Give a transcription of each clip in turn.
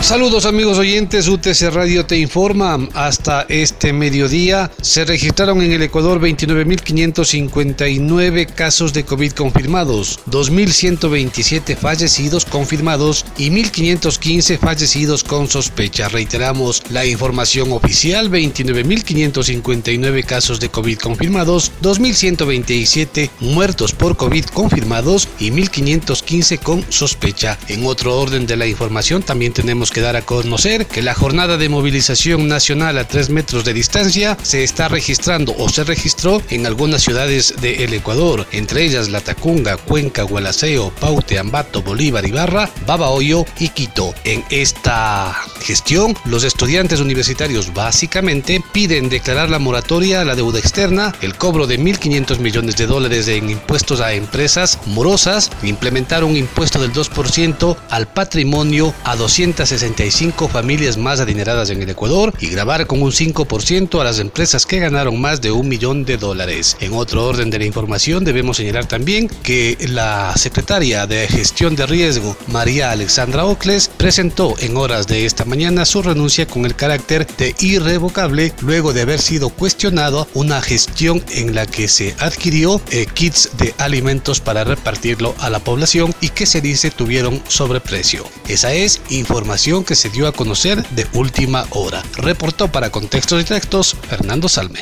Saludos amigos oyentes, UTC Radio te informa. Hasta este mediodía se registraron en el Ecuador 29.559 casos de COVID confirmados, 2.127 fallecidos confirmados y 1.515 fallecidos con sospecha. Reiteramos la información oficial, 29.559 casos de COVID confirmados, 2.127 muertos por COVID confirmados y 1.515 con sospecha. En otro orden de la información también tenemos que dar a conocer que la jornada de movilización nacional a 3 metros de distancia se está registrando o se registró en algunas ciudades del Ecuador, entre ellas La Tacunga, Cuenca, Gualaceo, Paute, Ambato, Bolívar, Ibarra, Babahoyo y Quito. En esta gestión, los estudiantes universitarios básicamente piden declarar la moratoria a la deuda externa, el cobro de 1.500 millones de dólares en impuestos a empresas morosas, implementar un impuesto del 2% al patrimonio a 260 65 familias más adineradas en el Ecuador y grabar con un 5% a las empresas que ganaron más de un millón de dólares. En otro orden de la información debemos señalar también que la secretaria de Gestión de Riesgo, María Alexandra Ocles, presentó en horas de esta mañana su renuncia con el carácter de irrevocable luego de haber sido cuestionado una gestión en la que se adquirió eh, kits de alimentos para repartirlo a la población y que se dice tuvieron sobreprecio. Esa es información que se dio a conocer de última hora. Reportó para Contextos y Textos Fernando Salme.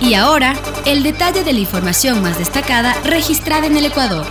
Y ahora, el detalle de la información más destacada registrada en el Ecuador.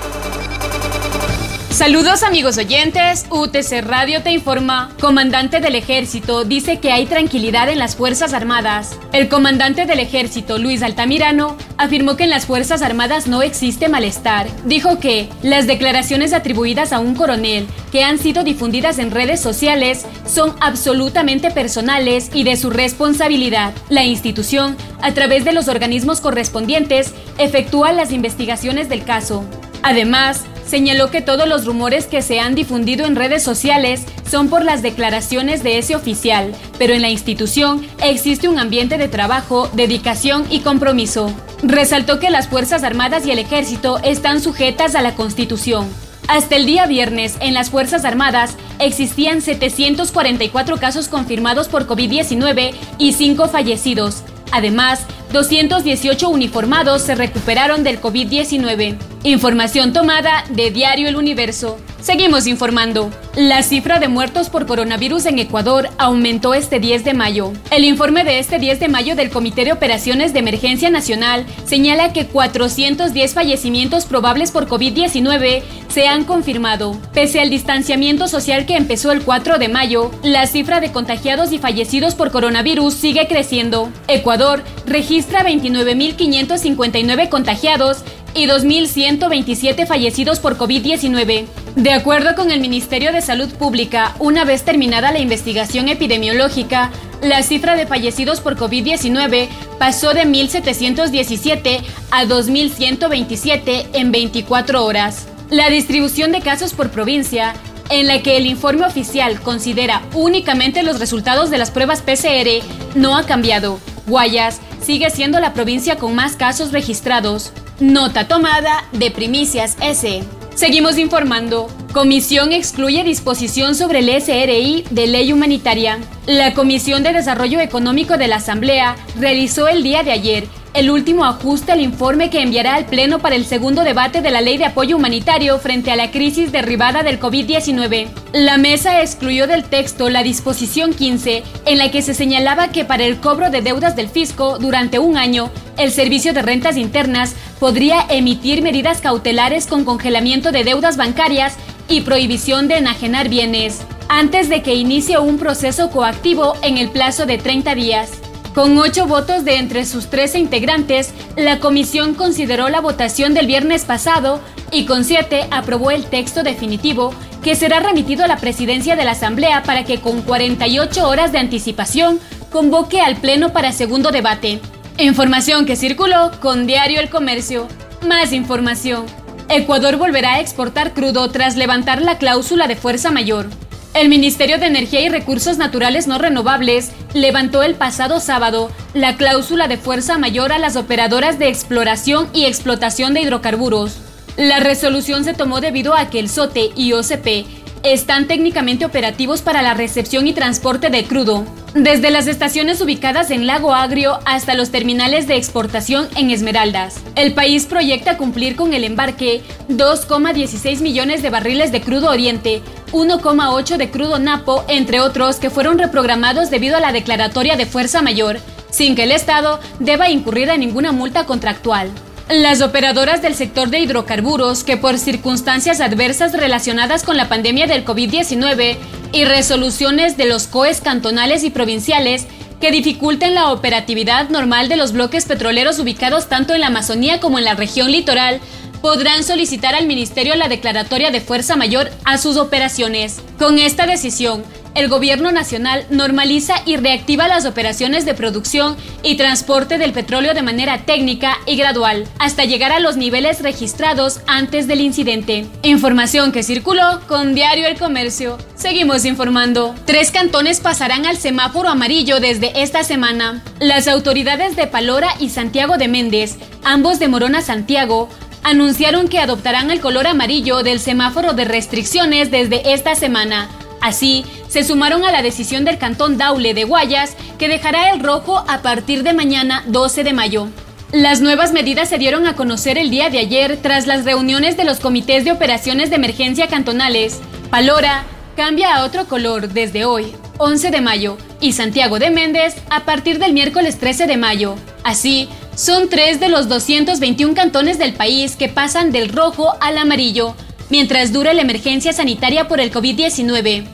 Saludos amigos oyentes, UTC Radio te informa. Comandante del ejército dice que hay tranquilidad en las Fuerzas Armadas. El comandante del ejército, Luis Altamirano, afirmó que en las Fuerzas Armadas no existe malestar. Dijo que las declaraciones atribuidas a un coronel que han sido difundidas en redes sociales son absolutamente personales y de su responsabilidad. La institución, a través de los organismos correspondientes, efectúa las investigaciones del caso. Además, señaló que todos los rumores que se han difundido en redes sociales son por las declaraciones de ese oficial, pero en la institución existe un ambiente de trabajo, dedicación y compromiso. Resaltó que las Fuerzas Armadas y el Ejército están sujetas a la Constitución. Hasta el día viernes, en las Fuerzas Armadas existían 744 casos confirmados por COVID-19 y 5 fallecidos. Además, 218 uniformados se recuperaron del COVID-19. Información tomada de Diario El Universo. Seguimos informando. La cifra de muertos por coronavirus en Ecuador aumentó este 10 de mayo. El informe de este 10 de mayo del Comité de Operaciones de Emergencia Nacional señala que 410 fallecimientos probables por COVID-19 se han confirmado. Pese al distanciamiento social que empezó el 4 de mayo, la cifra de contagiados y fallecidos por coronavirus sigue creciendo. Ecuador registra 29.559 contagiados y 2.127 fallecidos por COVID-19. De acuerdo con el Ministerio de Salud Pública, una vez terminada la investigación epidemiológica, la cifra de fallecidos por COVID-19 pasó de 1.717 a 2.127 en 24 horas. La distribución de casos por provincia, en la que el informe oficial considera únicamente los resultados de las pruebas PCR, no ha cambiado. Guayas sigue siendo la provincia con más casos registrados. Nota tomada de Primicias S. Seguimos informando. Comisión excluye disposición sobre el SRI de ley humanitaria. La Comisión de Desarrollo Económico de la Asamblea realizó el día de ayer el último ajuste al informe que enviará al Pleno para el segundo debate de la Ley de Apoyo Humanitario frente a la crisis derivada del COVID-19. La mesa excluyó del texto la disposición 15, en la que se señalaba que para el cobro de deudas del fisco durante un año, el Servicio de Rentas Internas podría emitir medidas cautelares con congelamiento de deudas bancarias y prohibición de enajenar bienes, antes de que inicie un proceso coactivo en el plazo de 30 días. Con ocho votos de entre sus 13 integrantes, la comisión consideró la votación del viernes pasado y con siete aprobó el texto definitivo que será remitido a la presidencia de la Asamblea para que con 48 horas de anticipación convoque al Pleno para segundo debate. Información que circuló con Diario El Comercio. Más información. Ecuador volverá a exportar crudo tras levantar la cláusula de fuerza mayor. El Ministerio de Energía y Recursos Naturales No Renovables levantó el pasado sábado la cláusula de fuerza mayor a las operadoras de exploración y explotación de hidrocarburos. La resolución se tomó debido a que el SOTE y OCP están técnicamente operativos para la recepción y transporte de crudo, desde las estaciones ubicadas en Lago Agrio hasta los terminales de exportación en Esmeraldas. El país proyecta cumplir con el embarque 2,16 millones de barriles de crudo oriente, 1,8 de crudo napo, entre otros que fueron reprogramados debido a la declaratoria de fuerza mayor, sin que el Estado deba incurrir en ninguna multa contractual. Las operadoras del sector de hidrocarburos que por circunstancias adversas relacionadas con la pandemia del COVID-19 y resoluciones de los COEs cantonales y provinciales que dificulten la operatividad normal de los bloques petroleros ubicados tanto en la Amazonía como en la región litoral podrán solicitar al Ministerio la declaratoria de fuerza mayor a sus operaciones. Con esta decisión, el gobierno nacional normaliza y reactiva las operaciones de producción y transporte del petróleo de manera técnica y gradual, hasta llegar a los niveles registrados antes del incidente. Información que circuló con Diario El Comercio. Seguimos informando. Tres cantones pasarán al semáforo amarillo desde esta semana. Las autoridades de Palora y Santiago de Méndez, ambos de Morona Santiago, anunciaron que adoptarán el color amarillo del semáforo de restricciones desde esta semana Así, se sumaron a la decisión del Cantón Daule de Guayas, que dejará el rojo a partir de mañana 12 de mayo. Las nuevas medidas se dieron a conocer el día de ayer tras las reuniones de los comités de operaciones de emergencia cantonales. Palora cambia a otro color desde hoy, 11 de mayo, y Santiago de Méndez a partir del miércoles 13 de mayo. Así, son tres de los 221 cantones del país que pasan del rojo al amarillo, mientras dura la emergencia sanitaria por el COVID-19.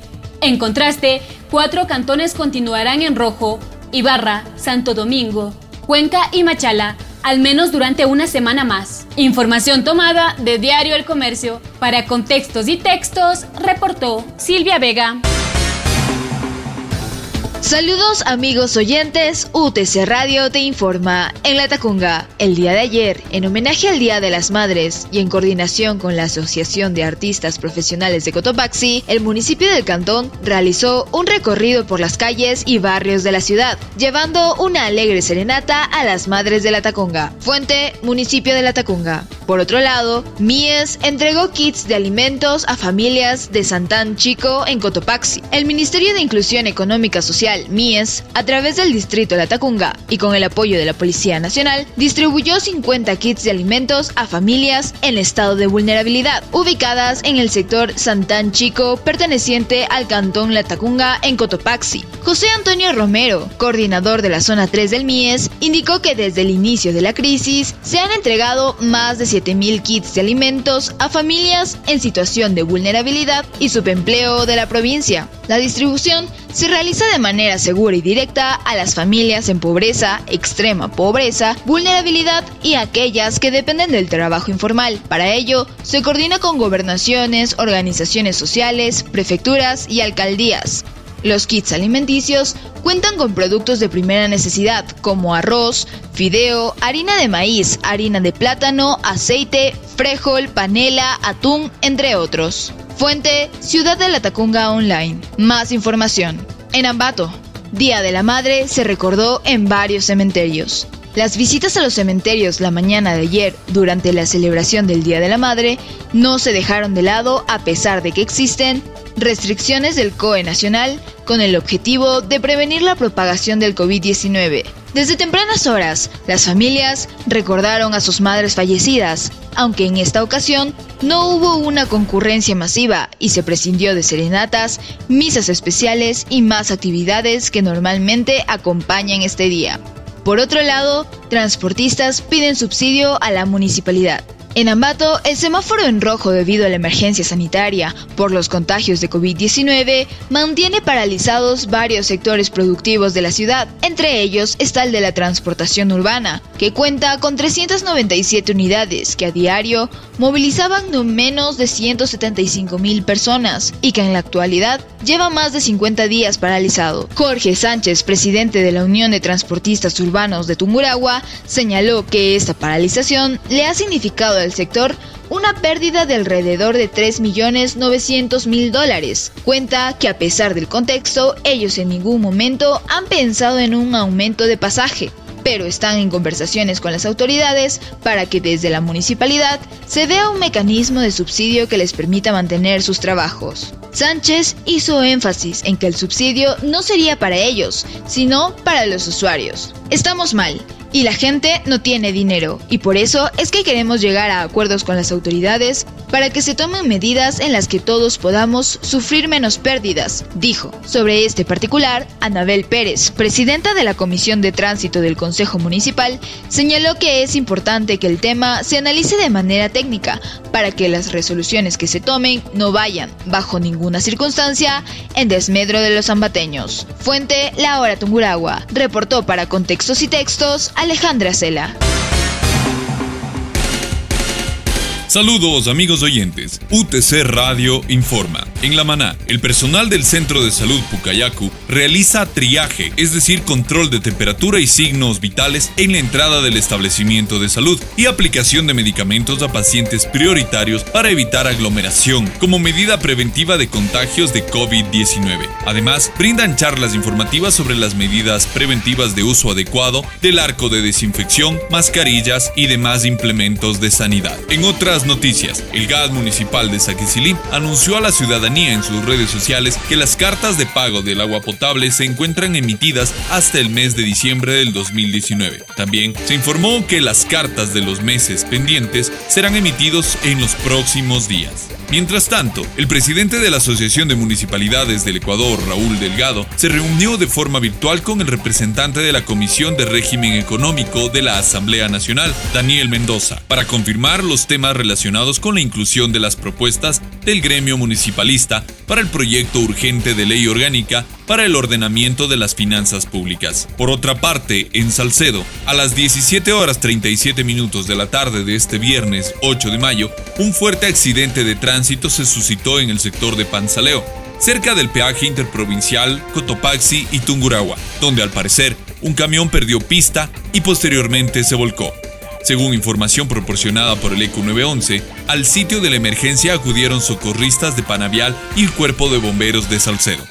En contraste, cuatro cantones continuarán en rojo, Ibarra, Santo Domingo, Cuenca y Machala, al menos durante una semana más. Información tomada de Diario El Comercio. Para contextos y textos, reportó Silvia Vega. Saludos amigos oyentes, UTC Radio te informa. En La Tacunga, el día de ayer, en homenaje al Día de las Madres y en coordinación con la Asociación de Artistas Profesionales de Cotopaxi, el municipio del cantón realizó un recorrido por las calles y barrios de la ciudad, llevando una alegre serenata a las madres de La Tacunga. Fuente, municipio de La Tacunga. Por otro lado, Mies entregó kits de alimentos a familias de Santán Chico en Cotopaxi. El Ministerio de Inclusión Económica Social MIES, a través del distrito de La Tacunga y con el apoyo de la Policía Nacional, distribuyó 50 kits de alimentos a familias en estado de vulnerabilidad, ubicadas en el sector Santán Chico, perteneciente al cantón La Tacunga en Cotopaxi. José Antonio Romero, coordinador de la zona 3 del MIES, indicó que desde el inicio de la crisis se han entregado más de 7.000 kits de alimentos a familias en situación de vulnerabilidad y subempleo de la provincia. La distribución se realiza de manera segura y directa a las familias en pobreza, extrema pobreza, vulnerabilidad y aquellas que dependen del trabajo informal. Para ello, se coordina con gobernaciones, organizaciones sociales, prefecturas y alcaldías. Los kits alimenticios cuentan con productos de primera necesidad como arroz, fideo, harina de maíz, harina de plátano, aceite, frijol, panela, atún, entre otros. Fuente, Ciudad de la Tacunga Online. Más información. En Ambato, Día de la Madre se recordó en varios cementerios. Las visitas a los cementerios la mañana de ayer durante la celebración del Día de la Madre no se dejaron de lado a pesar de que existen restricciones del COE nacional con el objetivo de prevenir la propagación del COVID-19. Desde tempranas horas, las familias recordaron a sus madres fallecidas, aunque en esta ocasión no hubo una concurrencia masiva y se prescindió de serenatas, misas especiales y más actividades que normalmente acompañan este día. Por otro lado, transportistas piden subsidio a la municipalidad. En Ambato, el semáforo en rojo debido a la emergencia sanitaria por los contagios de COVID-19 mantiene paralizados varios sectores productivos de la ciudad. Entre ellos está el de la transportación urbana, que cuenta con 397 unidades que a diario movilizaban no menos de 175 mil personas y que en la actualidad lleva más de 50 días paralizado. Jorge Sánchez, presidente de la Unión de Transportistas Urbanos de Tunguragua, señaló que esta paralización le ha significado el sector una pérdida de alrededor de 3.900.000 dólares. Cuenta que a pesar del contexto, ellos en ningún momento han pensado en un aumento de pasaje pero están en conversaciones con las autoridades para que desde la municipalidad se vea un mecanismo de subsidio que les permita mantener sus trabajos. Sánchez hizo énfasis en que el subsidio no sería para ellos, sino para los usuarios. Estamos mal, y la gente no tiene dinero, y por eso es que queremos llegar a acuerdos con las autoridades para que se tomen medidas en las que todos podamos sufrir menos pérdidas, dijo. Sobre este particular, Anabel Pérez, presidenta de la Comisión de Tránsito del Consejo Municipal, señaló que es importante que el tema se analice de manera técnica para que las resoluciones que se tomen no vayan, bajo ninguna circunstancia, en desmedro de los zambateños. Fuente La Hora Tunguragua. Reportó para Contextos y Textos Alejandra Cela. Saludos amigos oyentes. UTC Radio informa. En La Maná, el personal del Centro de Salud Pucayacu realiza triaje, es decir, control de temperatura y signos vitales en la entrada del establecimiento de salud y aplicación de medicamentos a pacientes prioritarios para evitar aglomeración como medida preventiva de contagios de COVID-19. Además, brindan charlas informativas sobre las medidas preventivas de uso adecuado del arco de desinfección, mascarillas y demás implementos de sanidad. En otras noticias, el GAD municipal de Saquicilí anunció a la ciudadanía en sus redes sociales que las cartas de pago del agua potable se encuentran emitidas hasta el mes de diciembre del 2019. También se informó que las cartas de los meses pendientes serán emitidos en los próximos días. Mientras tanto, el presidente de la Asociación de Municipalidades del Ecuador, Raúl Delgado, se reunió de forma virtual con el representante de la Comisión de Régimen Económico de la Asamblea Nacional, Daniel Mendoza, para confirmar los temas relacionados con la inclusión de las propuestas del gremio municipalista para el proyecto urgente de ley orgánica para el ordenamiento de las finanzas públicas. Por otra parte, en Salcedo, a las 17 horas 37 minutos de la tarde de este viernes 8 de mayo, un fuerte accidente de tránsito se suscitó en el sector de Panzaleo, cerca del peaje interprovincial Cotopaxi y Tunguragua, donde al parecer un camión perdió pista y posteriormente se volcó. Según información proporcionada por el ECO 911, al sitio de la emergencia acudieron socorristas de Panavial y el cuerpo de bomberos de Salcedo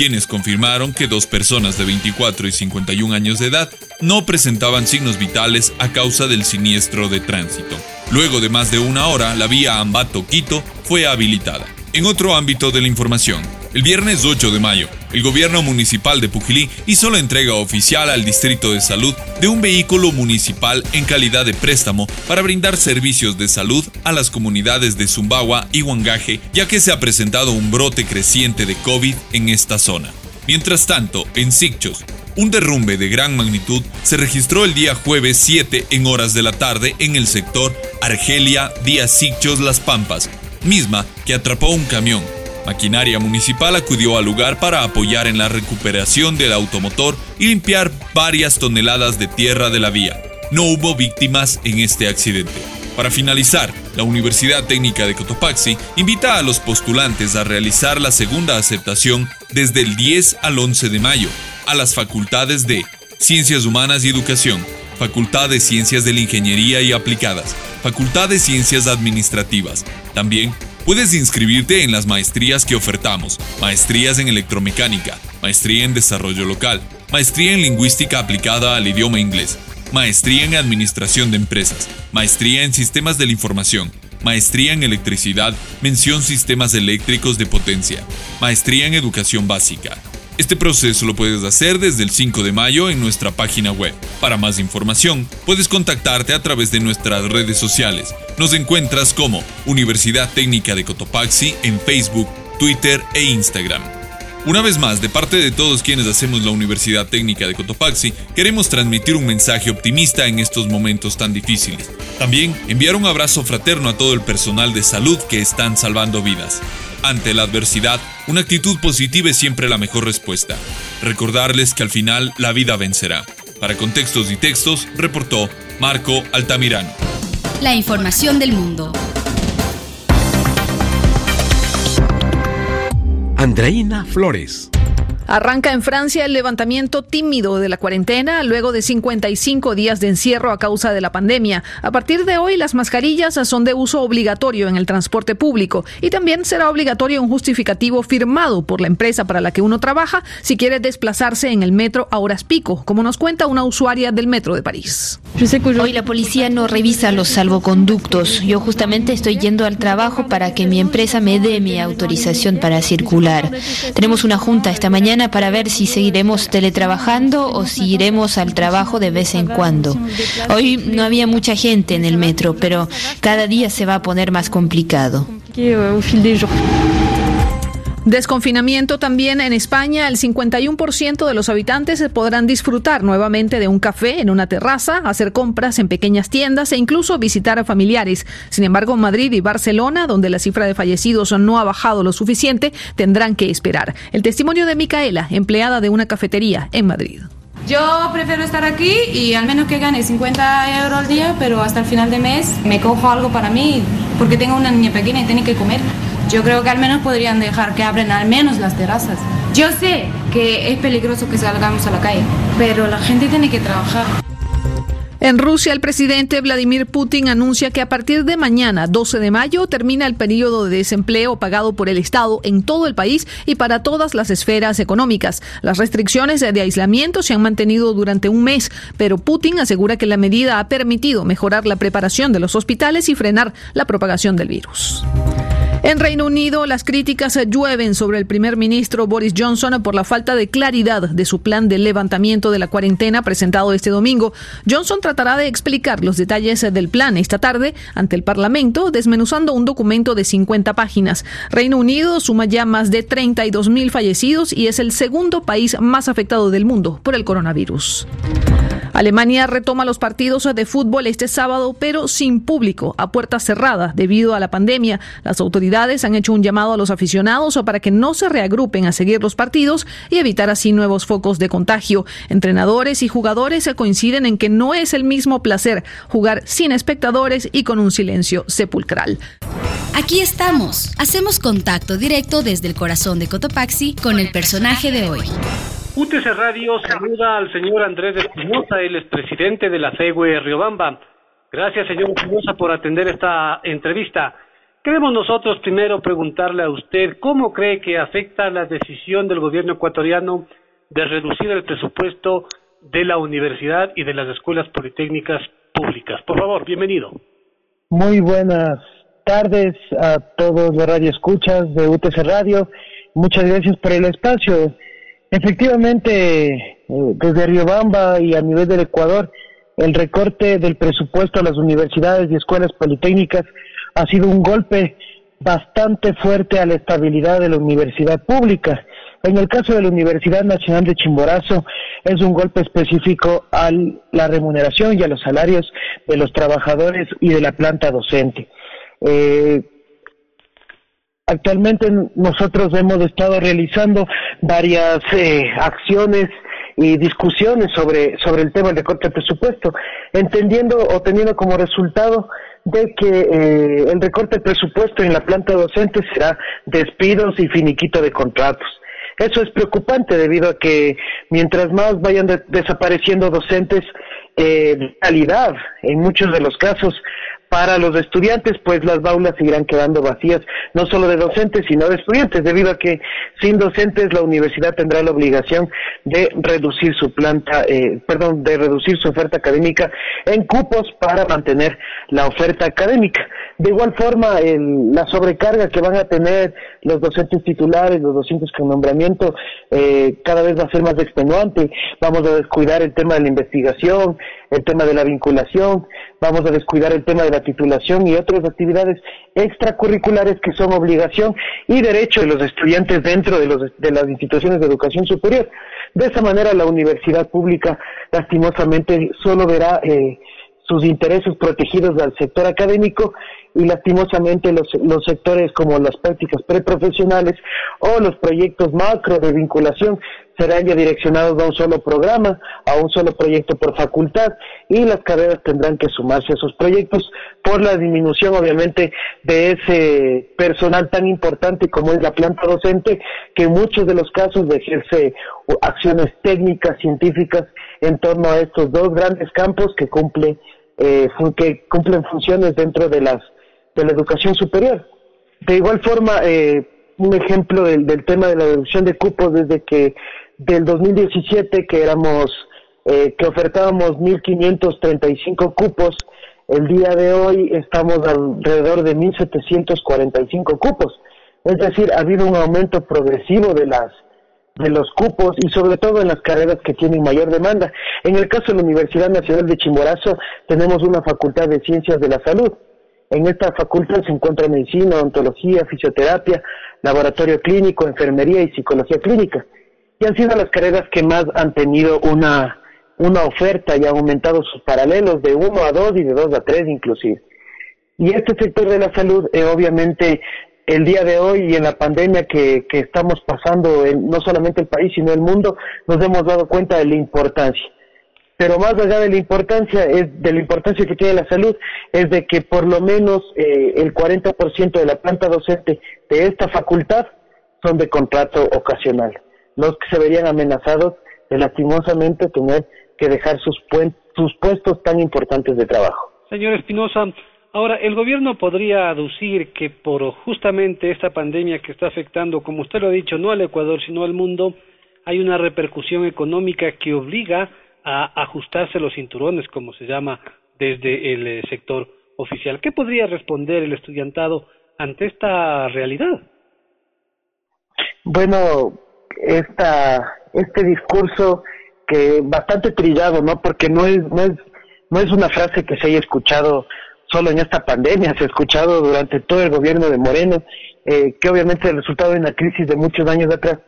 quienes confirmaron que dos personas de 24 y 51 años de edad no presentaban signos vitales a causa del siniestro de tránsito. Luego de más de una hora, la vía Ambato-Quito fue habilitada. En otro ámbito de la información, el viernes 8 de mayo, el gobierno municipal de Pujilí hizo la entrega oficial al Distrito de Salud de un vehículo municipal en calidad de préstamo para brindar servicios de salud a las comunidades de Zumbagua y Huangaje, ya que se ha presentado un brote creciente de COVID en esta zona. Mientras tanto, en Sicchos, un derrumbe de gran magnitud se registró el día jueves 7 en horas de la tarde en el sector Argelia Díaz Sicchos Las Pampas, misma que atrapó un camión Maquinaria municipal acudió al lugar para apoyar en la recuperación del automotor y limpiar varias toneladas de tierra de la vía. No hubo víctimas en este accidente. Para finalizar, la Universidad Técnica de Cotopaxi invita a los postulantes a realizar la segunda aceptación desde el 10 al 11 de mayo a las facultades de Ciencias Humanas y Educación, Facultad de Ciencias de la Ingeniería y Aplicadas, Facultad de Ciencias Administrativas, también Puedes inscribirte en las maestrías que ofertamos, maestrías en electromecánica, maestría en desarrollo local, maestría en lingüística aplicada al idioma inglés, maestría en administración de empresas, maestría en sistemas de la información, maestría en electricidad, mención sistemas eléctricos de potencia, maestría en educación básica, este proceso lo puedes hacer desde el 5 de mayo en nuestra página web. Para más información, puedes contactarte a través de nuestras redes sociales. Nos encuentras como Universidad Técnica de Cotopaxi en Facebook, Twitter e Instagram. Una vez más, de parte de todos quienes hacemos la Universidad Técnica de Cotopaxi, queremos transmitir un mensaje optimista en estos momentos tan difíciles. También enviar un abrazo fraterno a todo el personal de salud que están salvando vidas. Ante la adversidad, una actitud positiva es siempre la mejor respuesta. Recordarles que al final la vida vencerá. Para contextos y textos, reportó Marco Altamirano. La información del mundo. Andreina Flores. Arranca en Francia el levantamiento tímido de la cuarentena luego de 55 días de encierro a causa de la pandemia. A partir de hoy, las mascarillas son de uso obligatorio en el transporte público y también será obligatorio un justificativo firmado por la empresa para la que uno trabaja si quiere desplazarse en el metro a horas pico, como nos cuenta una usuaria del metro de París. Hoy la policía no revisa los salvoconductos. Yo justamente estoy yendo al trabajo para que mi empresa me dé mi autorización para circular. Tenemos una junta esta para ver si seguiremos teletrabajando o si iremos al trabajo de vez en cuando. Hoy no había mucha gente en el metro, pero cada día se va a poner más complicado. Desconfinamiento también en España. El 51% de los habitantes podrán disfrutar nuevamente de un café en una terraza, hacer compras en pequeñas tiendas e incluso visitar a familiares. Sin embargo, Madrid y Barcelona, donde la cifra de fallecidos no ha bajado lo suficiente, tendrán que esperar. El testimonio de Micaela, empleada de una cafetería en Madrid. Yo prefiero estar aquí y al menos que gane 50 euros al día, pero hasta el final de mes me cojo algo para mí porque tengo una niña pequeña y tiene que comer. Yo creo que al menos podrían dejar que abren al menos las terrazas. Yo sé que es peligroso que salgamos a la calle, pero la gente tiene que trabajar. En Rusia, el presidente Vladimir Putin anuncia que a partir de mañana, 12 de mayo, termina el periodo de desempleo pagado por el Estado en todo el país y para todas las esferas económicas. Las restricciones de aislamiento se han mantenido durante un mes, pero Putin asegura que la medida ha permitido mejorar la preparación de los hospitales y frenar la propagación del virus. En Reino Unido, las críticas llueven sobre el primer ministro Boris Johnson por la falta de claridad de su plan de levantamiento de la cuarentena presentado este domingo. Johnson tratará de explicar los detalles del plan esta tarde ante el Parlamento, desmenuzando un documento de 50 páginas. Reino Unido suma ya más de 32 mil fallecidos y es el segundo país más afectado del mundo por el coronavirus. Alemania retoma los partidos de fútbol este sábado, pero sin público, a puerta cerrada, debido a la pandemia. Las autoridades han hecho un llamado a los aficionados para que no se reagrupen a seguir los partidos y evitar así nuevos focos de contagio. Entrenadores y jugadores se coinciden en que no es el mismo placer jugar sin espectadores y con un silencio sepulcral. Aquí estamos. Hacemos contacto directo desde el corazón de Cotopaxi con el personaje de hoy. UTC Radio saluda al señor Andrés Espinosa, él es presidente de la CEGUE Riobamba. Gracias, señor Espinosa, por atender esta entrevista. Queremos nosotros primero preguntarle a usted cómo cree que afecta la decisión del gobierno ecuatoriano de reducir el presupuesto de la universidad y de las escuelas politécnicas públicas. Por favor, bienvenido. Muy buenas tardes a todos los radioescuchas de UTC Radio. Muchas gracias por el espacio. Efectivamente, eh, desde Riobamba y a nivel del Ecuador, el recorte del presupuesto a las universidades y escuelas politécnicas ha sido un golpe bastante fuerte a la estabilidad de la universidad pública. En el caso de la Universidad Nacional de Chimborazo, es un golpe específico a la remuneración y a los salarios de los trabajadores y de la planta docente. Eh, Actualmente nosotros hemos estado realizando varias eh, acciones y discusiones sobre, sobre el tema del recorte de presupuesto, entendiendo o teniendo como resultado de que eh, el recorte de presupuesto en la planta docente será despidos y finiquito de contratos. Eso es preocupante debido a que mientras más vayan desapareciendo docentes eh, calidad, en muchos de los casos para los estudiantes, pues las aulas seguirán quedando vacías, no solo de docentes, sino de estudiantes, debido a que sin docentes la universidad tendrá la obligación de reducir su planta, eh, perdón, de reducir su oferta académica en cupos para mantener la oferta académica. De igual forma, la sobrecarga que van a tener los docentes titulares, los docentes con nombramiento, eh, cada vez va a ser más extenuante. Vamos a descuidar el tema de la investigación, el tema de la vinculación, vamos a descuidar el tema de la titulación y otras actividades extracurriculares que son obligación y derecho de los estudiantes dentro de, los, de las instituciones de educación superior. De esa manera la universidad pública lastimosamente solo verá eh, sus intereses protegidos al sector académico y lastimosamente los, los sectores como las prácticas preprofesionales o los proyectos macro de vinculación serán ya direccionados a un solo programa, a un solo proyecto por facultad y las carreras tendrán que sumarse a esos proyectos por la disminución obviamente de ese personal tan importante como es la planta docente que en muchos de los casos ejerce acciones técnicas, científicas en torno a estos dos grandes campos que cumple eh, que cumplen funciones dentro de las de la educación superior. De igual forma, eh, un ejemplo del, del, tema de la reducción de cupos desde que del 2017 que éramos eh, que ofertábamos 1.535 cupos, el día de hoy estamos alrededor de 1.745 cupos. Es decir, ha habido un aumento progresivo de las de los cupos y sobre todo en las carreras que tienen mayor demanda. En el caso de la Universidad Nacional de Chimborazo tenemos una facultad de Ciencias de la Salud. En esta facultad se encuentra medicina, odontología, fisioterapia, laboratorio clínico, enfermería y psicología clínica. Y han sido las carreras que más han tenido una, una oferta y han aumentado sus paralelos de 1 a 2 y de 2 a 3 inclusive. Y este sector de la salud eh, obviamente el día de hoy y en la pandemia que, que estamos pasando, en, no solamente el país, sino el mundo, nos hemos dado cuenta de la importancia. Pero más allá de la importancia, es de la importancia que tiene la salud, es de que por lo menos eh, el 40% de la planta docente de esta facultad son de contrato ocasional. Los que se verían amenazados de lastimosamente tener que dejar sus, sus puestos tan importantes de trabajo. Señor Espinosa, Ahora, el gobierno podría aducir que por justamente esta pandemia que está afectando, como usted lo ha dicho, no al Ecuador, sino al mundo, hay una repercusión económica que obliga a ajustarse los cinturones, como se llama desde el eh, sector oficial. ¿Qué podría responder el estudiantado ante esta realidad? Bueno, esta, este discurso que bastante trillado, ¿no? Porque no es, no es, no es una frase que se haya escuchado solo en esta pandemia, se ha escuchado durante todo el gobierno de Moreno, eh, que obviamente es el resultado de una crisis de muchos años atrás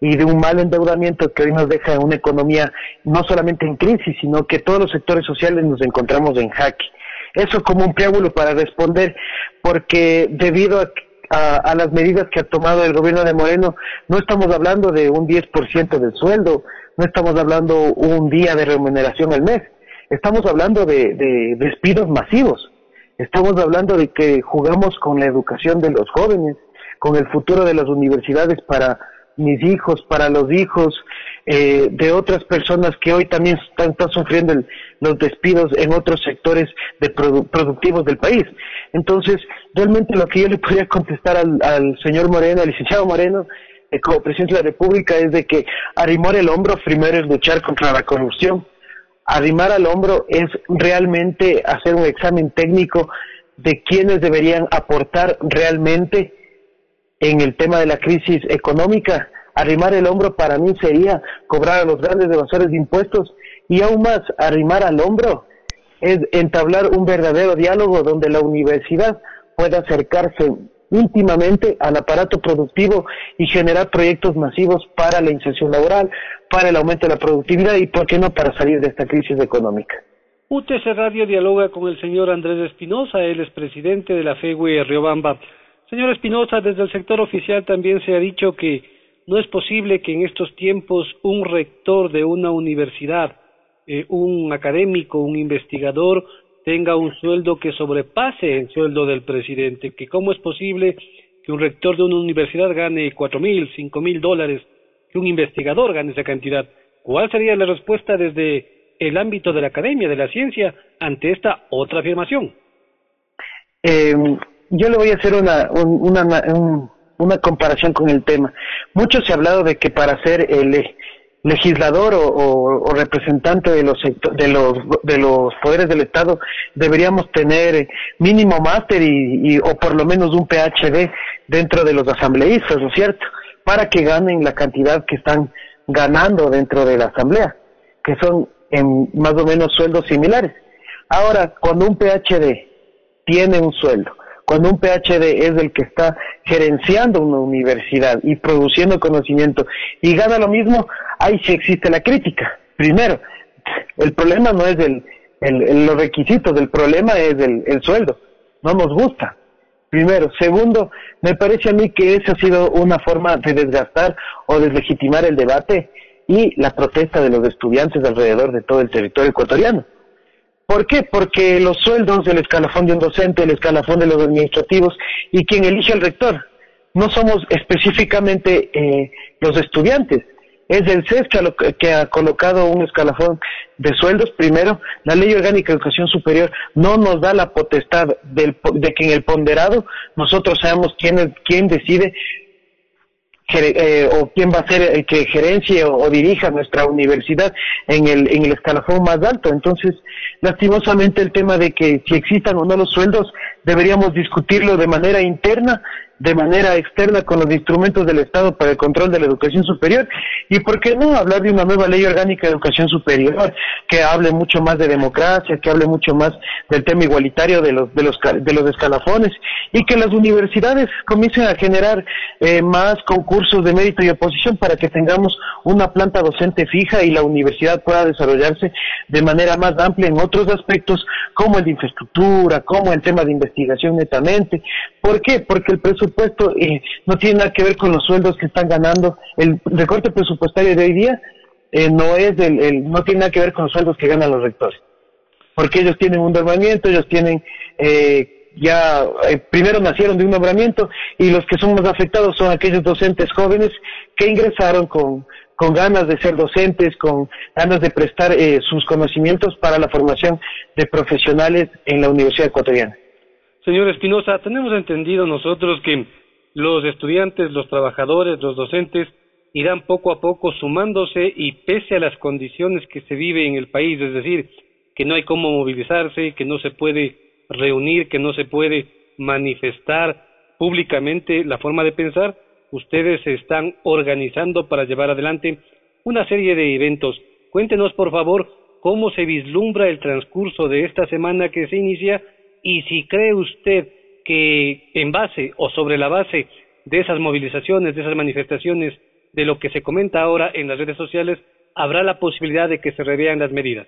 y de un mal endeudamiento que hoy nos deja una economía no solamente en crisis, sino que todos los sectores sociales nos encontramos en jaque. Eso como un preámbulo para responder, porque debido a, a, las medidas que ha tomado el gobierno de Moreno, no estamos hablando de un 10% del sueldo, no estamos hablando un día de remuneración al mes, estamos hablando de, de despidos masivos Estamos hablando de que jugamos con la educación de los jóvenes, con el futuro de las universidades para mis hijos, para los hijos eh, de otras personas que hoy también están, sufriendo los despidos en otros sectores de productivos del país. Entonces, realmente lo que yo le podría contestar al, señor Moreno, al licenciado Moreno, eh, como presidente de la República, es de que arrimar el hombro primero es luchar contra la corrupción arrimar al hombro es realmente hacer un examen técnico de quienes deberían aportar realmente en el tema de la crisis económica. Arrimar el hombro para mí sería cobrar a los grandes evasores de impuestos y aún más, arrimar al hombro es entablar un verdadero diálogo donde la universidad pueda acercarse íntimamente al aparato productivo y generar proyectos masivos para la inserción laboral, para el aumento de la productividad y, ¿por qué no, para salir de esta crisis económica. UTC Radio dialoga con el señor Andrés Espinosa, él es presidente de la FEGUE Riobamba. Señor Espinosa, desde el sector oficial también se ha dicho que no es posible que en estos tiempos un rector de una universidad, eh, un académico, un investigador, tenga un sueldo que sobrepase el sueldo del presidente, que cómo es posible que un rector de una universidad gane cuatro mil, cinco mil dólares, que un investigador gane esa cantidad. ¿Cuál sería la respuesta desde el ámbito de la academia, de la ciencia, ante esta otra afirmación? Eh, yo le voy a hacer una, una, una comparación con el tema. Mucho se ha hablado de que para ser el, legislador o, representante de los, de los de los poderes del Estado deberíamos tener mínimo máster y, o por lo menos un PhD dentro de los asambleístas, ¿no es cierto? Para que ganen la cantidad que están ganando dentro de la asamblea, que son en más o menos sueldos similares. Ahora, cuando un PhD tiene un sueldo cuando un PhD es el que está gerenciando una universidad y produciendo conocimiento y gana lo mismo, ahí sí existe la crítica. Primero, el problema no es el, los requisitos, el problema es el, sueldo. no nos gusta. Primero. Segundo, me parece a mí que esa ha sido una forma de desgastar o deslegitimar el debate y la protesta de los estudiantes alrededor de todo el territorio ecuatoriano. ¿Por qué? Porque los sueldos del escalafón de un docente, el escalafón de los administrativos y quien elige al rector, no somos específicamente eh, los estudiantes, es el CES que, ha colocado un escalafón de sueldos. Primero, la Ley Orgánica de Educación Superior no nos da la potestad de que en el ponderado nosotros seamos quién, quién decide eh, o quién va a ser el que gerencie o, dirija nuestra universidad en el, en el escalafón más alto. Entonces, lastimosamente el tema de que si existan o no los sueldos deberíamos discutirlo de manera interna de manera externa con los instrumentos del Estado para el control de la educación superior y por qué no hablar de una nueva ley orgánica de educación superior que hable mucho más de democracia, que hable mucho más del tema igualitario de los de los de los escalafones y que las universidades comiencen a generar eh, más concursos de mérito y oposición para que tengamos una planta docente fija y la universidad pueda desarrollarse de manera más amplia en otros aspectos como el de infraestructura, como el tema de investigación netamente. ¿Por qué? Porque el presupuesto eh, no tiene nada que ver con los sueldos que están ganando. El recorte presupuestario de hoy día eh, no es del, no tiene nada que ver con los sueldos que ganan los rectores, porque ellos tienen un nombramiento, ellos tienen eh, ya eh, primero nacieron de un nombramiento y los que son más afectados son aquellos docentes jóvenes que ingresaron con con ganas de ser docentes, con ganas de prestar eh, sus conocimientos para la formación de profesionales en la Universidad Ecuatoriana. Señor Espinosa, tenemos entendido nosotros que los estudiantes, los trabajadores, los docentes irán poco a poco sumándose y pese a las condiciones que se vive en el país, es decir, que no hay cómo movilizarse, que no se puede reunir, que no se puede manifestar públicamente la forma de pensar, ustedes se están organizando para llevar adelante una serie de eventos. Cuéntenos, por favor, cómo se vislumbra el transcurso de esta semana que se inicia y si cree usted que en base o sobre la base de esas movilizaciones, de esas manifestaciones, de lo que se comenta ahora en las redes sociales, habrá la posibilidad de que se revean las medidas.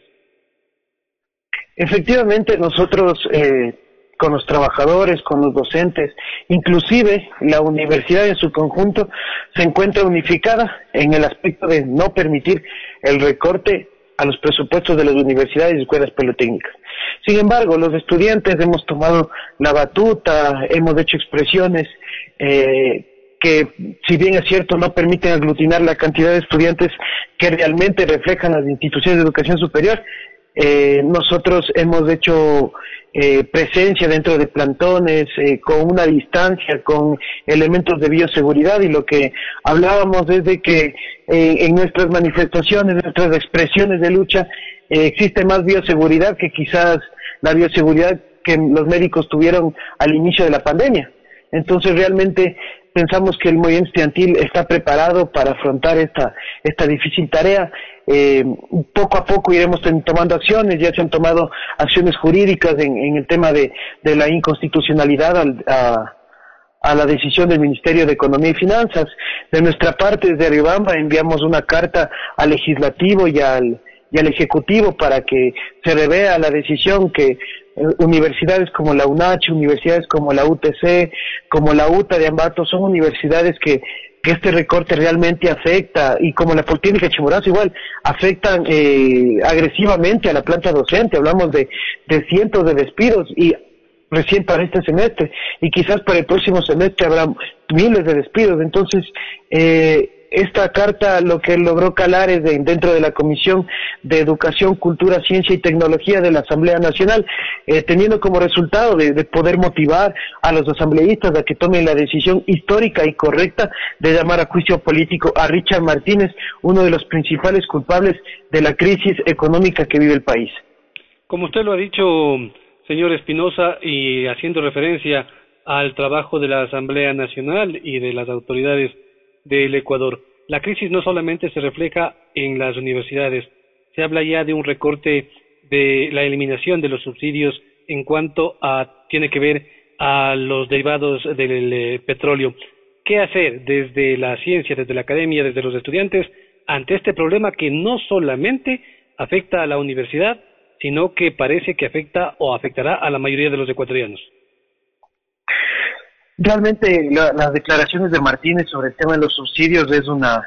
Efectivamente, nosotros eh, con los trabajadores, con los docentes, inclusive la universidad en su conjunto se encuentra unificada en el aspecto de no permitir el recorte a los presupuestos de las universidades y escuelas politécnicas. Sin embargo, los estudiantes hemos tomado la batuta, hemos hecho expresiones eh, que, si bien es cierto, no permiten aglutinar la cantidad de estudiantes que realmente reflejan las instituciones de educación superior, eh, nosotros hemos hecho eh, presencia dentro de plantones, eh, con una distancia, con elementos de bioseguridad y lo que hablábamos es de que eh, en nuestras manifestaciones, nuestras expresiones de lucha, existe más bioseguridad que quizás la bioseguridad que los médicos tuvieron al inicio de la pandemia. Entonces realmente pensamos que el movimiento estudiantil está preparado para afrontar esta, esta difícil tarea. Eh, poco a poco iremos tomando acciones, ya se han tomado acciones jurídicas en, el tema de, la inconstitucionalidad a, a la decisión del Ministerio de Economía y Finanzas. De nuestra parte, desde Arribamba, enviamos una carta al legislativo y al, y al Ejecutivo para que se revea la decisión que eh, universidades como la UNACH, universidades como la UTC, como la UTA de Ambato, son universidades que, este recorte realmente afecta, y como la Politécnica Chimborazo igual, afectan eh, agresivamente a la planta docente, hablamos de, de cientos de despidos, y recién para este semestre, y quizás para el próximo semestre habrá miles de despidos, entonces, eh, esta carta lo que logró calar es dentro de la Comisión de Educación, Cultura, Ciencia y Tecnología de la Asamblea Nacional, eh, teniendo como resultado de, poder motivar a los asambleístas a que tomen la decisión histórica y correcta de llamar a juicio político a Richard Martínez, uno de los principales culpables de la crisis económica que vive el país. Como usted lo ha dicho, señor Espinosa, y haciendo referencia al trabajo de la Asamblea Nacional y de las autoridades del Ecuador. La crisis no solamente se refleja en las universidades, se habla ya de un recorte de la eliminación de los subsidios en cuanto a tiene que ver a los derivados del eh, petróleo. ¿Qué hacer desde la ciencia, desde la academia, desde los estudiantes ante este problema que no solamente afecta a la universidad, sino que parece que afecta o afectará a la mayoría de los ecuatorianos? Realmente las declaraciones de Martínez sobre el tema de los subsidios es una,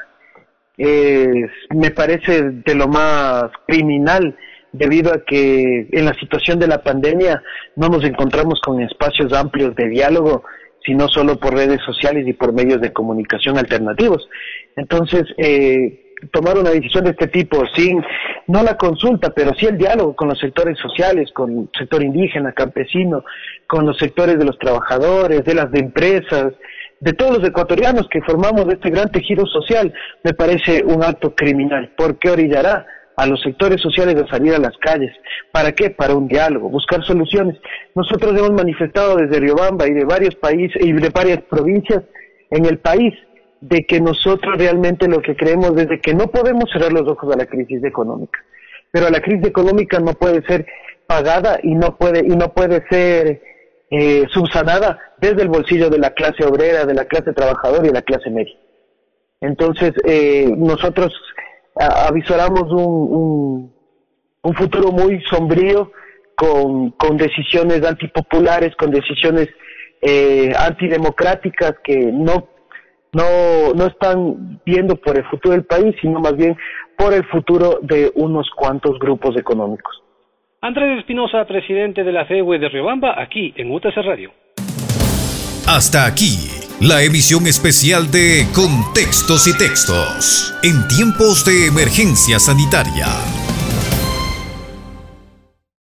me parece de lo más criminal debido a que en la situación de la pandemia no nos encontramos con espacios amplios de diálogo, sino solo por redes sociales y por medios de comunicación alternativos. Entonces, eh, tomar una decisión de este tipo sin, no la consulta, pero sí el diálogo con los sectores sociales, con el sector indígena, campesino, con los sectores de los trabajadores, de las empresas, de todos los ecuatorianos que formamos este gran tejido social, me parece un acto criminal, porque orillará a los sectores sociales a salir a las calles. ¿Para qué? Para un diálogo, buscar soluciones. Nosotros hemos manifestado desde Riobamba y de varios países y de varias provincias en el país de que nosotros realmente lo que creemos es de que no podemos cerrar los ojos a la crisis económica, pero la crisis económica no puede ser pagada y no puede y no puede ser eh, subsanada desde el bolsillo de la clase obrera, de la clase trabajadora y de la clase media. Entonces eh, nosotros avisoramos un, un, futuro muy sombrío con, con decisiones antipopulares, con decisiones eh, antidemocráticas que no no, no están viendo por el futuro del país, sino más bien por el futuro de unos cuantos grupos económicos. Andrés Espinosa, presidente de la FEUE de Riobamba, aquí en UTC Radio. Hasta aquí, la emisión especial de Contextos y Textos, en tiempos de emergencia sanitaria